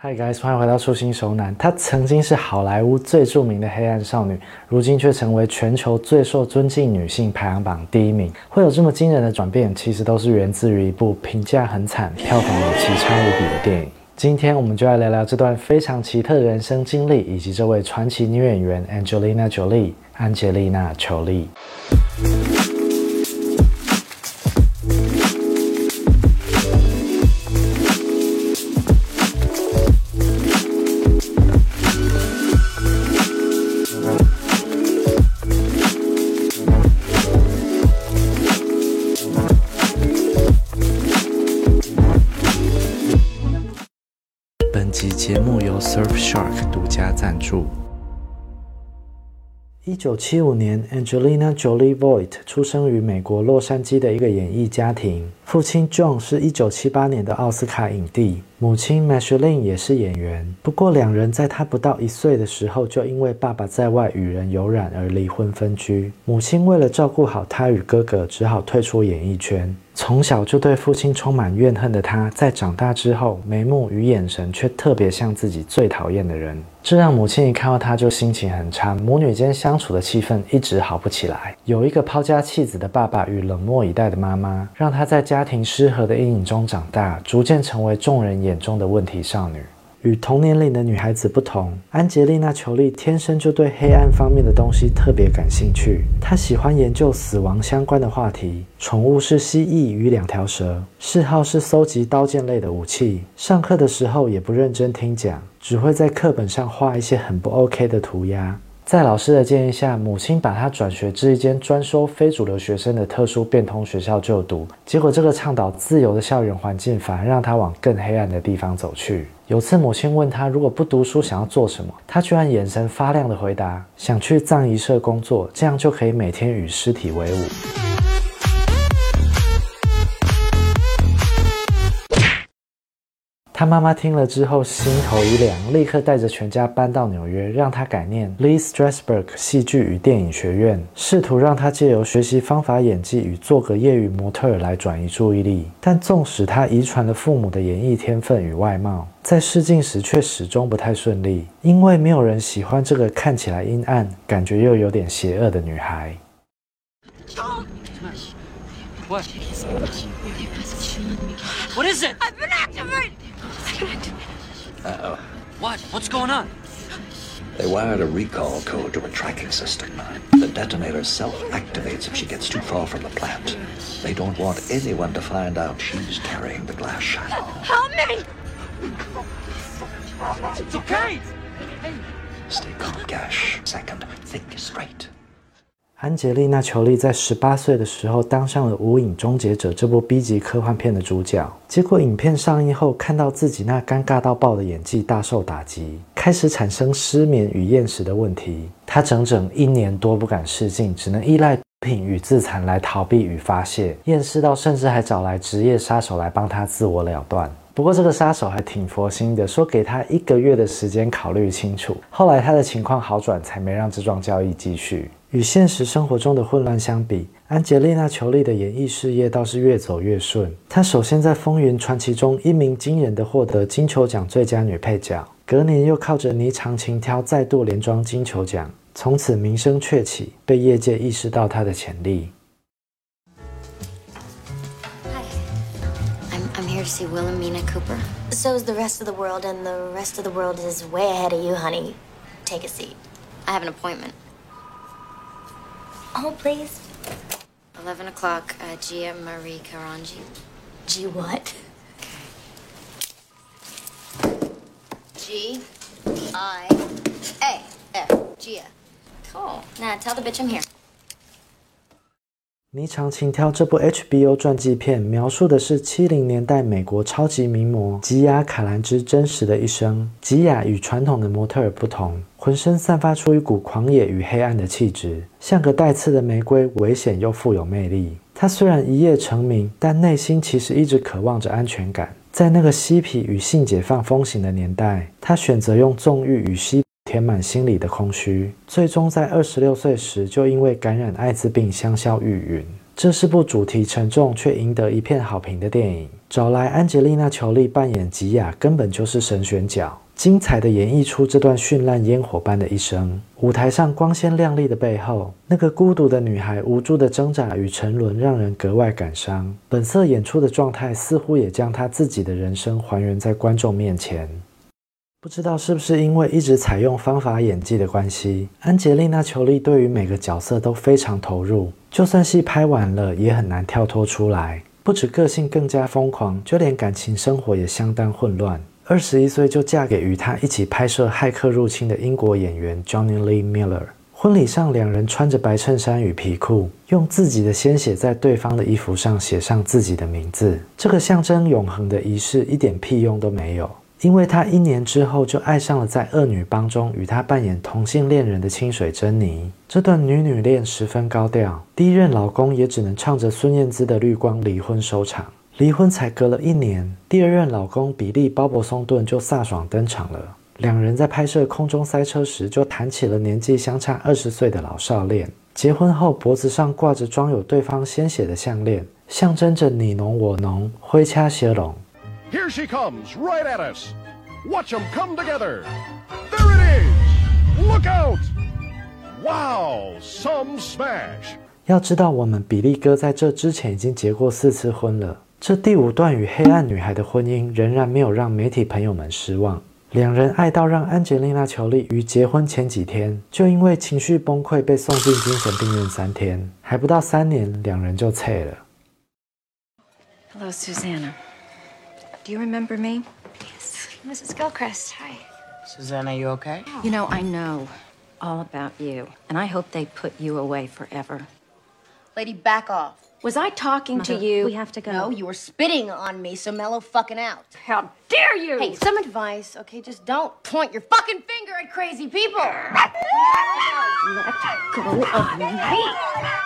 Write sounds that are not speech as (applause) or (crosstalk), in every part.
Hi guys，欢迎回到初心熟男。她曾经是好莱坞最著名的黑暗少女，如今却成为全球最受尊敬女性排行榜第一名。会有这么惊人的转变，其实都是源自于一部评价很惨、票房也奇差无比的电影。今天我们就来聊聊这段非常奇特的人生经历，以及这位传奇女演员 Angelina Jolie 安吉丽娜·裘丽。节目由 Surfshark 独家赞助。一九七五年，Angelina Jolie Voight 出生于美国洛杉矶的一个演艺家庭。父亲 John 是一九七八年的奥斯卡影帝，母亲 m a c h e l i n e 也是演员。不过，两人在他不到一岁的时候，就因为爸爸在外与人有染而离婚分居。母亲为了照顾好他与哥哥，只好退出演艺圈。从小就对父亲充满怨恨的他，在长大之后，眉目与眼神却特别像自己最讨厌的人，这让母亲一看到他就心情很差，母女间相处的气氛一直好不起来。有一个抛家弃子的爸爸与冷漠以待的妈妈，让他在家家庭失和的阴影中长大，逐渐成为众人眼中的问题少女。与同年龄的女孩子不同，安吉丽娜·裘丽天生就对黑暗方面的东西特别感兴趣。她喜欢研究死亡相关的话题，宠物是蜥蜴与两条蛇，嗜好是搜集刀剑类的武器。上课的时候也不认真听讲，只会在课本上画一些很不 OK 的涂鸦。在老师的建议下，母亲把他转学至一间专收非主流学生的特殊变通学校就读。结果，这个倡导自由的校园环境反而让他往更黑暗的地方走去。有次，母亲问他如果不读书想要做什么，他居然眼神发亮地回答：“想去葬仪社工作，这样就可以每天与尸体为伍。”他妈妈听了之后心头一凉，立刻带着全家搬到纽约，让他改念 Lee Strasberg 戏剧与电影学院，试图让他借由学习方法演技与做个业余模特儿来转移注意力。但纵使他遗传了父母的演艺天分与外貌，在试镜时却始终不太顺利，因为没有人喜欢这个看起来阴暗、感觉又有点邪恶的女孩。What? What is it? I've been activated! Uh-oh. What? What's going on? They wired a recall code to a tracking system. The detonator self-activates if she gets too far from the plant. They don't want anyone to find out she's carrying the glass shadow. Help me! It's okay. Stay calm, Gash. Second, think straight. 安吉丽娜·裘丽在十八岁的时候当上了《无影终结者》这部 B 级科幻片的主角。结果影片上映后，看到自己那尴尬到爆的演技，大受打击，开始产生失眠与厌食的问题。她整整一年多不敢试镜，只能依赖毒品与自残来逃避与发泄。厌世到甚至还找来职业杀手来帮她自我了断。不过这个杀手还挺佛心的，说给他一个月的时间考虑清楚。后来他的情况好转，才没让这桩交易继续。与现实生活中的混乱相比，安吉丽娜·裘丽的演艺事业倒是越走越顺。她首先在《风云传奇》中一鸣惊人的获得金球奖最佳女配角，隔年又靠着《霓裳情挑》再度连庄金球奖，从此名声鹊起，被业界意识到她的潜力。Hi. I'm, I'm here to see Wilhelmina Cooper. So is the rest of the world, and the rest of the world is way ahead of you, honey. Take a seat. I have an appointment. Oh, please. 11 o'clock, uh, Gia Marie Karanji. G what? G I A F. Gia. Cool. Now tell the bitch I'm here.《霓裳情挑》这部 HBO 传记片，描述的是七零年代美国超级名模吉雅·卡兰芝真实的一生。吉雅与传统的模特儿不同，浑身散发出一股狂野与黑暗的气质，像个带刺的玫瑰，危险又富有魅力。她虽然一夜成名，但内心其实一直渴望着安全感。在那个嬉皮与性解放风行的年代，她选择用纵欲与吸。填满心里的空虚，最终在二十六岁时就因为感染艾滋病香消玉殒。这是部主题沉重却赢得一片好评的电影。找来安吉丽娜·裘丽扮演吉雅，根本就是神选角，精彩的演绎出这段绚烂烟火般的一生。舞台上光鲜亮丽的背后，那个孤独的女孩无助的挣扎与沉沦，让人格外感伤。本色演出的状态，似乎也将她自己的人生还原在观众面前。不知道是不是因为一直采用方法演技的关系，安吉丽娜·裘丽对于每个角色都非常投入，就算戏拍完了，也很难跳脱出来。不止个性更加疯狂，就连感情生活也相当混乱。二十一岁就嫁给与她一起拍摄《骇客入侵》的英国演员 Johnny Lee Miller。婚礼上，两人穿着白衬衫与皮裤，用自己的鲜血在对方的衣服上写上自己的名字。这个象征永恒的仪式一点屁用都没有。因为他一年之后就爱上了在恶女帮中与他扮演同性恋人的清水珍妮，这段女女恋十分高调，第一任老公也只能唱着孙燕姿的《绿光》离婚收场。离婚才隔了一年，第二任老公比利·鲍勃松顿就飒爽登场了。两人在拍摄《空中塞车》时就谈起了年纪相差二十岁的老少恋。结婚后，脖子上挂着装有对方鲜血的项链，象征着你侬我侬，挥掐协拢。Here she comes, right at us. Watch them come together. There it is. Look out. Wow, some smash. 要知道，我们比利哥在这之前已经结过四次婚了。这第五段与黑暗女孩的婚姻仍然没有让媒体朋友们失望。两人爱到让安吉丽娜·裘丽于结婚前几天就因为情绪崩溃被送进精神病院三天，还不到三年，两人就拆了。Hello, Susanna. Do you remember me? Yes, Mrs. Gilchrist. Hi. Susanna, you okay? Oh. You know, I know all about you, and I hope they put you away forever. Lady, back off. Was I talking to you? We have to go. No, you were spitting on me, so mellow fucking out. How dare you! Hey, some advice, okay? Just don't point your fucking finger at crazy people. (laughs) Let go of me!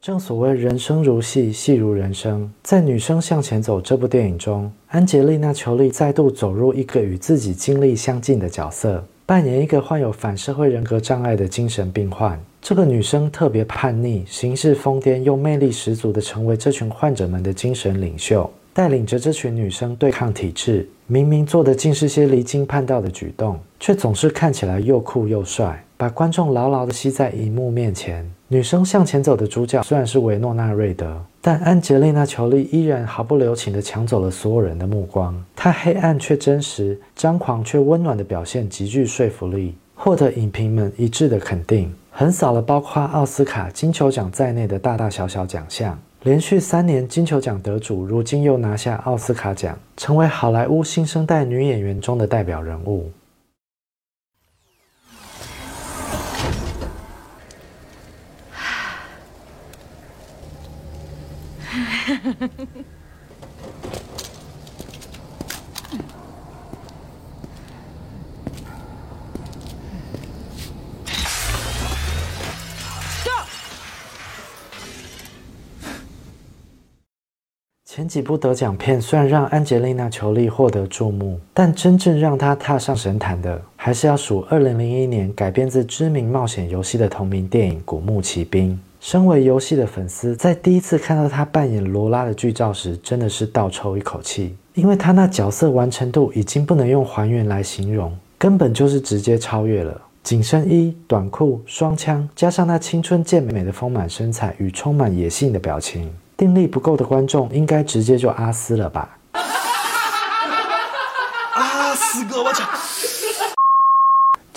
正所谓人生如戏，戏如人生。在《女生向前走》这部电影中，安吉丽娜·裘丽再度走入一个与自己经历相近的角色，扮演一个患有反社会人格障碍的精神病患。这个女生特别叛逆，行事疯癫，又魅力十足的成为这群患者们的精神领袖，带领着这群女生对抗体制。明明做的竟是些离经叛道的举动，却总是看起来又酷又帅，把观众牢牢地吸在荧幕面前。女生向前走的主角虽然是维诺娜·瑞德，但安吉丽娜·裘丽依然毫不留情地抢走了所有人的目光。她黑暗却真实，张狂却温暖的表现极具说服力，获得影评们一致的肯定，横扫了包括奥斯卡、金球奖在内的大大小小奖项。连续三年金球奖得主，如今又拿下奥斯卡奖，成为好莱坞新生代女演员中的代表人物。前几部得奖片虽然让安吉丽娜·裘丽获得注目，但真正让她踏上神坛的，还是要数2001年改编自知名冒险游戏的同名电影《古墓奇兵》。身为游戏的粉丝，在第一次看到他扮演罗拉的剧照时，真的是倒抽一口气，因为他那角色完成度已经不能用还原来形容，根本就是直接超越了。紧身衣、短裤、双枪，加上那青春健美的丰满身材与充满野性的表情。定力不够的观众应该直接就阿斯了吧？(laughs) 阿斯哥，我操！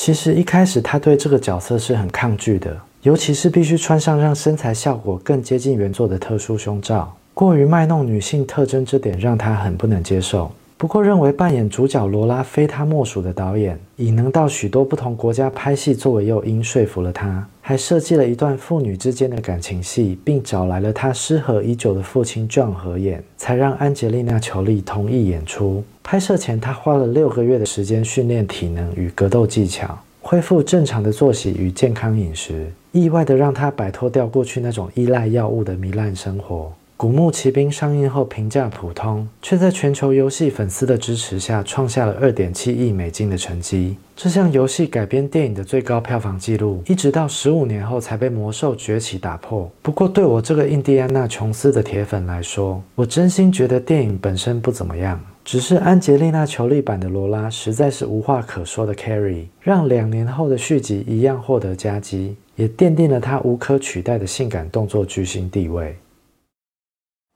其实一开始他对这个角色是很抗拒的，尤其是必须穿上让身材效果更接近原作的特殊胸罩，过于卖弄女性特征这点让他很不能接受。不过认为扮演主角罗拉非他莫属的导演，以能到许多不同国家拍戏作为诱因说服了他，还设计了一段父女之间的感情戏，并找来了他失和已久的父亲 John 合演，才让安吉丽娜·裘丽同意演出。拍摄前，他花了六个月的时间训练体能与格斗技巧，恢复正常的作息与健康饮食，意外的让他摆脱掉过去那种依赖药物的糜烂生活。古墓奇兵》上映后评价普通，却在全球游戏粉丝的支持下创下了二点七亿美金的成绩。这项游戏改编电影的最高票房纪录，一直到十五年后才被《魔兽崛起》打破。不过，对我这个印第安纳琼斯的铁粉来说，我真心觉得电影本身不怎么样，只是安吉丽娜·裘丽版的罗拉实在是无话可说的 carry，让两年后的续集一样获得佳绩，也奠定了她无可取代的性感动作巨星地位。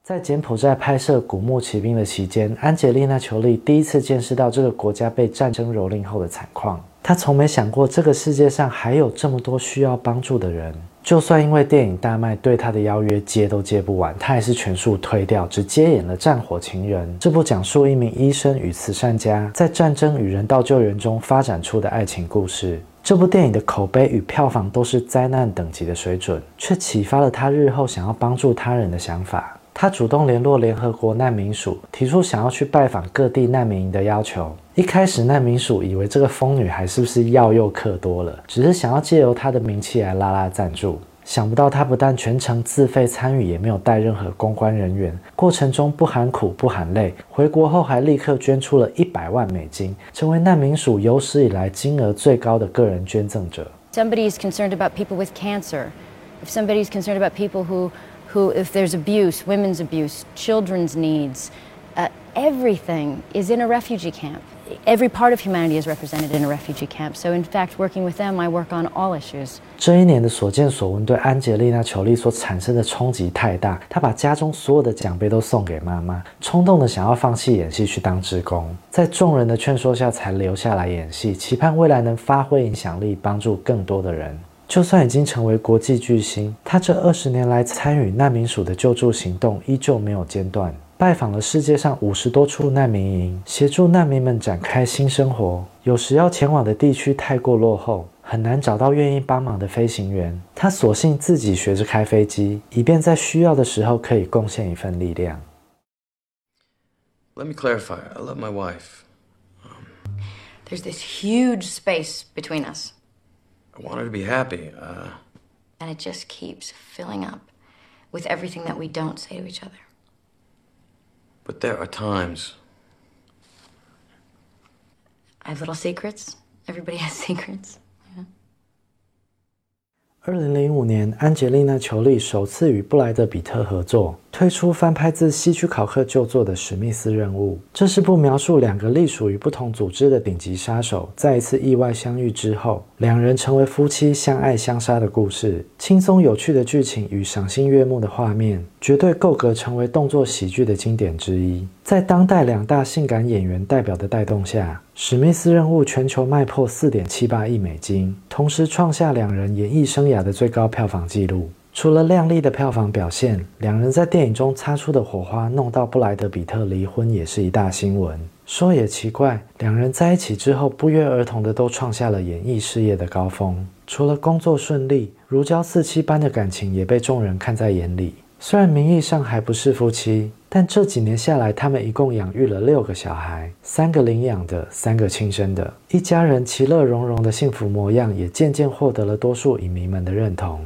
在柬埔寨拍摄《古墓奇兵》的期间，安吉丽娜·裘丽第一次见识到这个国家被战争蹂躏后的惨况。她从没想过这个世界上还有这么多需要帮助的人。就算因为电影大卖，对她的邀约接都接不完，她还是全数推掉，只接演了《战火情人》这部讲述一名医生与慈善家在战争与人道救援中发展出的爱情故事。这部电影的口碑与票房都是灾难等级的水准，却启发了她日后想要帮助他人的想法。他主动联络联合国难民署，提出想要去拜访各地难民营的要求。一开始，难民署以为这个疯女孩是不是药又嗑多了，只是想要借由她的名气来拉拉赞助。想不到她不但全程自费参与，也没有带任何公关人员，过程中不喊苦不喊累。回国后还立刻捐出了一百万美金，成为难民署有史以来金额最高的个人捐赠者。Somebody is concerned about people with cancer. Somebody is concerned about people who who, if there's abuse, women's abuse, children's needs, uh, everything is in a refugee camp. Every part of humanity is represented in a refugee camp. So, in fact, working with them, I work on all issues. 这一年的所见所闻对安杰丽娜·裘丽所产生的冲击太大，她把家中所有的奖杯都送给妈妈，冲动的想要放弃演戏去当职工，在众人的劝说下才留下来演戏，期盼未来能发挥影响力，帮助更多的人。就算已经成为国际巨星，他这二十年来参与难民署的救助行动依旧没有间断，拜访了世界上五十多处难民营，协助难民们展开新生活。有时要前往的地区太过落后，很难找到愿意帮忙的飞行员，他索性自己学着开飞机，以便在需要的时候可以贡献一份力量。Let me clarify. I love my wife. There's this huge space between us. I want her to be happy. Uh, and it just keeps filling up with everything that we don't say to each other. But there are times. I have little secrets. Everybody has (laughs) secrets. 二零零五年，安吉丽娜·裘丽首次与布莱德·比特合作，推出翻拍自希区考克旧作的《史密斯任务》。这是部描述两个隶属于不同组织的顶级杀手在一次意外相遇之后，两人成为夫妻，相爱相杀的故事。轻松有趣的剧情与赏心悦目的画面，绝对够格成为动作喜剧的经典之一。在当代两大性感演员代表的带动下，《史密斯任务》全球卖破四点七八亿美金，同时创下两人演艺生涯的最高票房纪录。除了亮丽的票房表现，两人在电影中擦出的火花，弄到布莱德比特离婚也是一大新闻。说也奇怪，两人在一起之后，不约而同的都创下了演艺事业的高峰。除了工作顺利，如胶似漆般的感情也被众人看在眼里。虽然名义上还不是夫妻，但这几年下来，他们一共养育了六个小孩，三个领养的，三个亲生的，一家人其乐融融的幸福模样，也渐渐获得了多数影迷们的认同。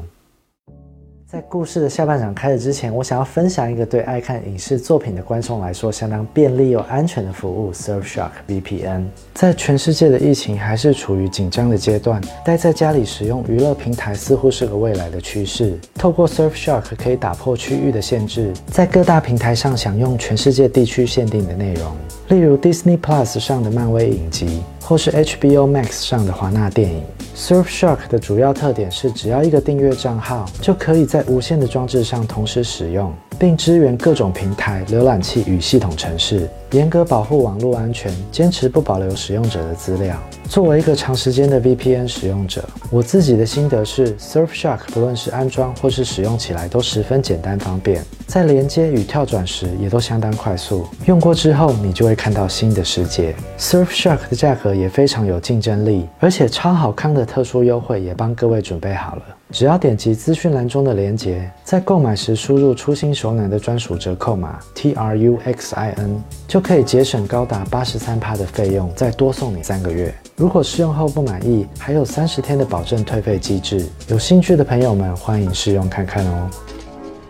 在故事的下半场开始之前，我想要分享一个对爱看影视作品的观众来说相当便利又安全的服务 ——Surfshark VPN。在全世界的疫情还是处于紧张的阶段，待在家里使用娱乐平台似乎是个未来的趋势。透过 Surfshark 可以打破区域的限制，在各大平台上享用全世界地区限定的内容，例如 Disney Plus 上的漫威影集，或是 HBO Max 上的华纳电影。Surfshark 的主要特点是，只要一个订阅账号，就可以在无线的装置上同时使用，并支援各种平台、浏览器与系统程式，严格保护网络安全，坚持不保留使用者的资料。作为一个长时间的 VPN 使用者，我自己的心得是，Surfshark 不论是安装或是使用起来都十分简单方便，在连接与跳转时也都相当快速。用过之后，你就会看到新的世界。Surfshark 的价格也非常有竞争力，而且超好康的特殊优惠也帮各位准备好了。只要点击资讯栏中的链接，在购买时输入初心手奶的专属折扣码 T R U X I N，就可以节省高达八十三趴的费用，再多送你三个月。如果试用后不满意，还有三十天的保证退费机制。有兴趣的朋友们，欢迎试用看看哦。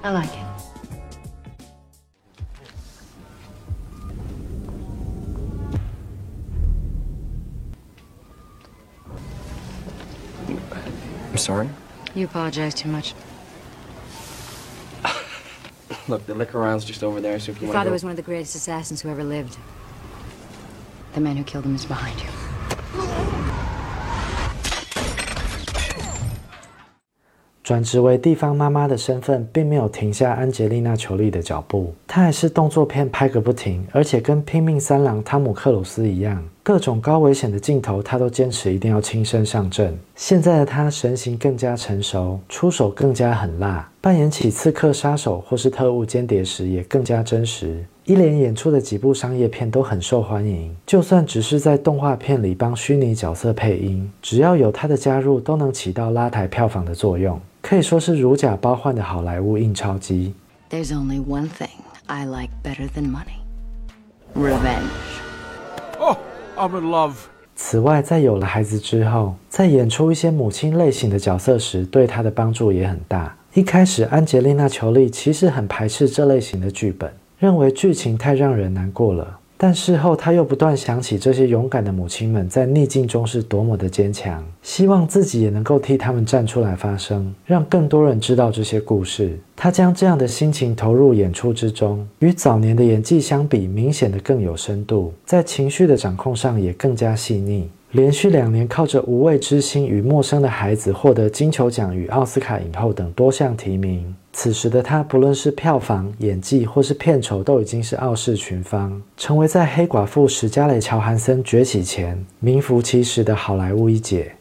I like it. I'm sorry. You apologize too much. (laughs) Look, the liquor round's just over there, so if you Your want father to was one of the greatest assassins who ever lived. The man who killed him is behind you. 转职为地方妈妈的身份，并没有停下安吉丽娜·裘丽的脚步。她还是动作片拍个不停，而且跟拼命三郎汤姆·克鲁斯一样， (laughs) 各种高危险的镜头，他都坚持一定要亲身上阵。现在的他神形更加成熟，出手更加狠辣，扮演起刺客杀手或是特务间谍时也更加真实。一连演出的几部商业片都很受欢迎，就算只是在动画片里帮虚拟角色配音，只要有他的加入，都能起到拉抬票房的作用。可以说是如假包换的好莱坞印钞机。There's only one thing I like better than money revenge. I'm in love. 此外，在有了孩子之后，在演出一些母亲类型的角色时，对她的帮助也很大。一开始，安吉丽娜·裘丽其实很排斥这类型的剧本，认为剧情太让人难过了。但事后，他又不断想起这些勇敢的母亲们在逆境中是多么的坚强，希望自己也能够替他们站出来发声，让更多人知道这些故事。他将这样的心情投入演出之中，与早年的演技相比，明显的更有深度，在情绪的掌控上也更加细腻。连续两年靠着《无畏之心》与《陌生的孩子》获得金球奖与奥斯卡影后等多项提名。此时的她，不论是票房、演技或是片酬，都已经是傲视群芳，成为在黑寡妇史嘉蕾·乔韩森崛起前名副其实的好莱坞一姐。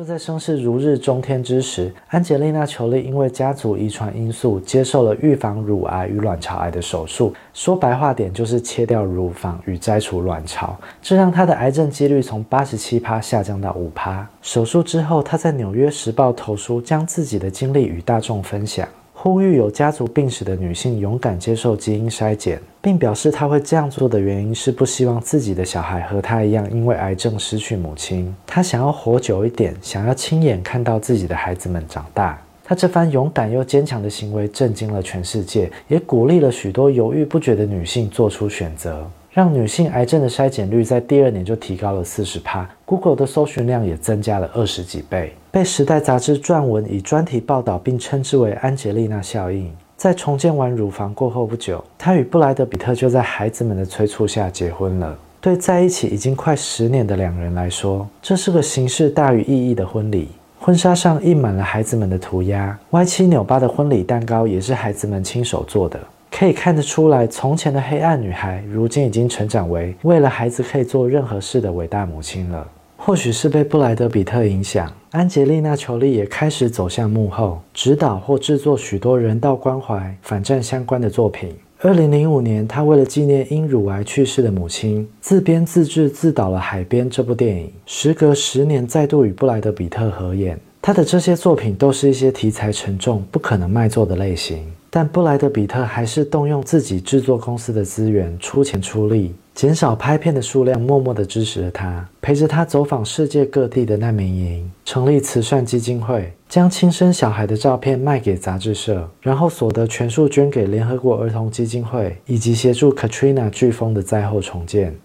就在声势如日中天之时，安吉丽娜·裘丽因为家族遗传因素，接受了预防乳癌与卵巢癌的手术。说白话点，就是切掉乳房与摘除卵巢，这让她的癌症几率从八十七趴下降到五趴。手术之后，她在《纽约时报》投书，将自己的经历与大众分享。呼吁有家族病史的女性勇敢接受基因筛检，并表示她会这样做的原因是不希望自己的小孩和她一样因为癌症失去母亲。她想要活久一点，想要亲眼看到自己的孩子们长大。她这番勇敢又坚强的行为震惊了全世界，也鼓励了许多犹豫不决的女性做出选择，让女性癌症的筛检率在第二年就提高了四十趴，Google 的搜寻量也增加了二十几倍。被《时代》杂志撰文以专题报道，并称之为“安吉丽娜效应”。在重建完乳房过后不久，她与布莱德比特就在孩子们的催促下结婚了。对在一起已经快十年的两人来说，这是个形式大于意义的婚礼。婚纱上印满了孩子们的涂鸦，歪七扭八的婚礼蛋糕也是孩子们亲手做的。可以看得出来，从前的黑暗女孩，如今已经成长为为了孩子可以做任何事的伟大母亲了。或许是被布莱德比特影响，安吉丽娜·裘丽也开始走向幕后，指导或制作许多人道关怀、反战相关的作品。二零零五年，她为了纪念因乳癌去世的母亲，自编自制自导了《海边》这部电影。时隔十年，再度与布莱德比特合演。她的这些作品都是一些题材沉重、不可能卖座的类型，但布莱德比特还是动用自己制作公司的资源，出钱出力。减少拍片的数量，默默的支持了他，陪着他走访世界各地的难民营，成立慈善基金会，将亲生小孩的照片卖给杂志社，然后所得全数捐给联合国儿童基金会，以及协助 Katrina 飓风的灾后重建。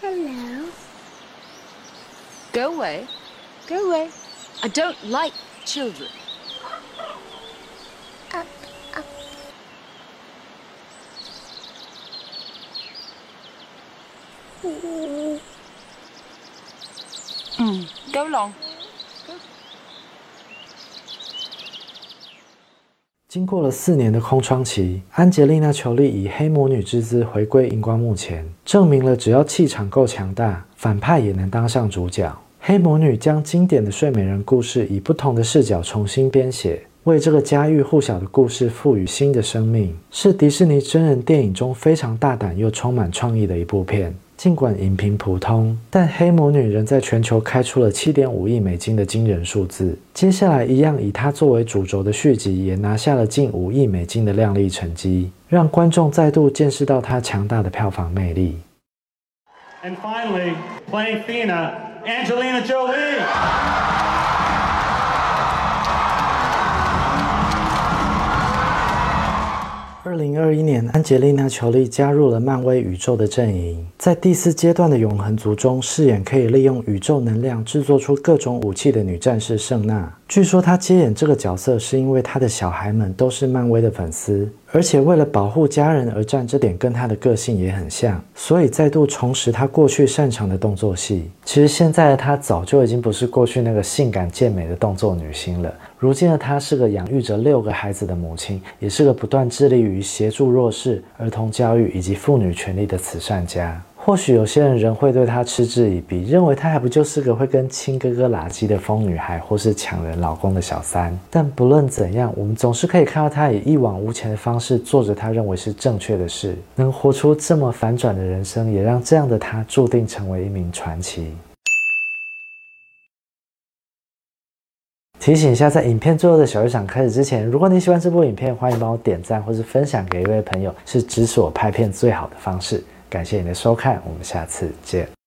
Hello. Go away. Go away. I don't like children. 嗯 Go along. 经过了四年的空窗期，安吉丽娜·裘丽以黑魔女之姿回归荧光幕前，证明了只要气场够强大，反派也能当上主角。黑魔女将经典的睡美人故事以不同的视角重新编写，为这个家喻户晓的故事赋予新的生命，是迪士尼真人电影中非常大胆又充满创意的一部片。尽管影评普通，但《黑魔女》仍在全球开出了七点五亿美金的惊人数字。接下来，一样以它作为主轴的续集也拿下了近五亿美金的亮丽成绩，让观众再度见识到它强大的票房魅力。And finally, playing Thena, Angelina Jolie. 二零二一年，安吉丽娜·裘丽加入了漫威宇宙的阵营，在第四阶段的永恒族中饰演可以利用宇宙能量制作出各种武器的女战士圣娜。据说她接演这个角色是因为她的小孩们都是漫威的粉丝，而且为了保护家人而战，这点跟她的个性也很像，所以再度重拾她过去擅长的动作戏。其实现在的她早就已经不是过去那个性感健美的动作女星了。如今的她是个养育着六个孩子的母亲，也是个不断致力于协助弱势、儿童教育以及妇女权利的慈善家。或许有些人仍会对她嗤之以鼻，认为她还不就是个会跟亲哥哥拉鸡的疯女孩，或是抢人老公的小三。但不论怎样，我们总是可以看到她以一往无前的方式做着她认为是正确的事，能活出这么反转的人生，也让这样的她注定成为一名传奇。提醒一下，在影片最后的小剧场开始之前，如果你喜欢这部影片，欢迎帮我点赞或是分享给一位朋友，是支持我拍片最好的方式。感谢你的收看，我们下次见。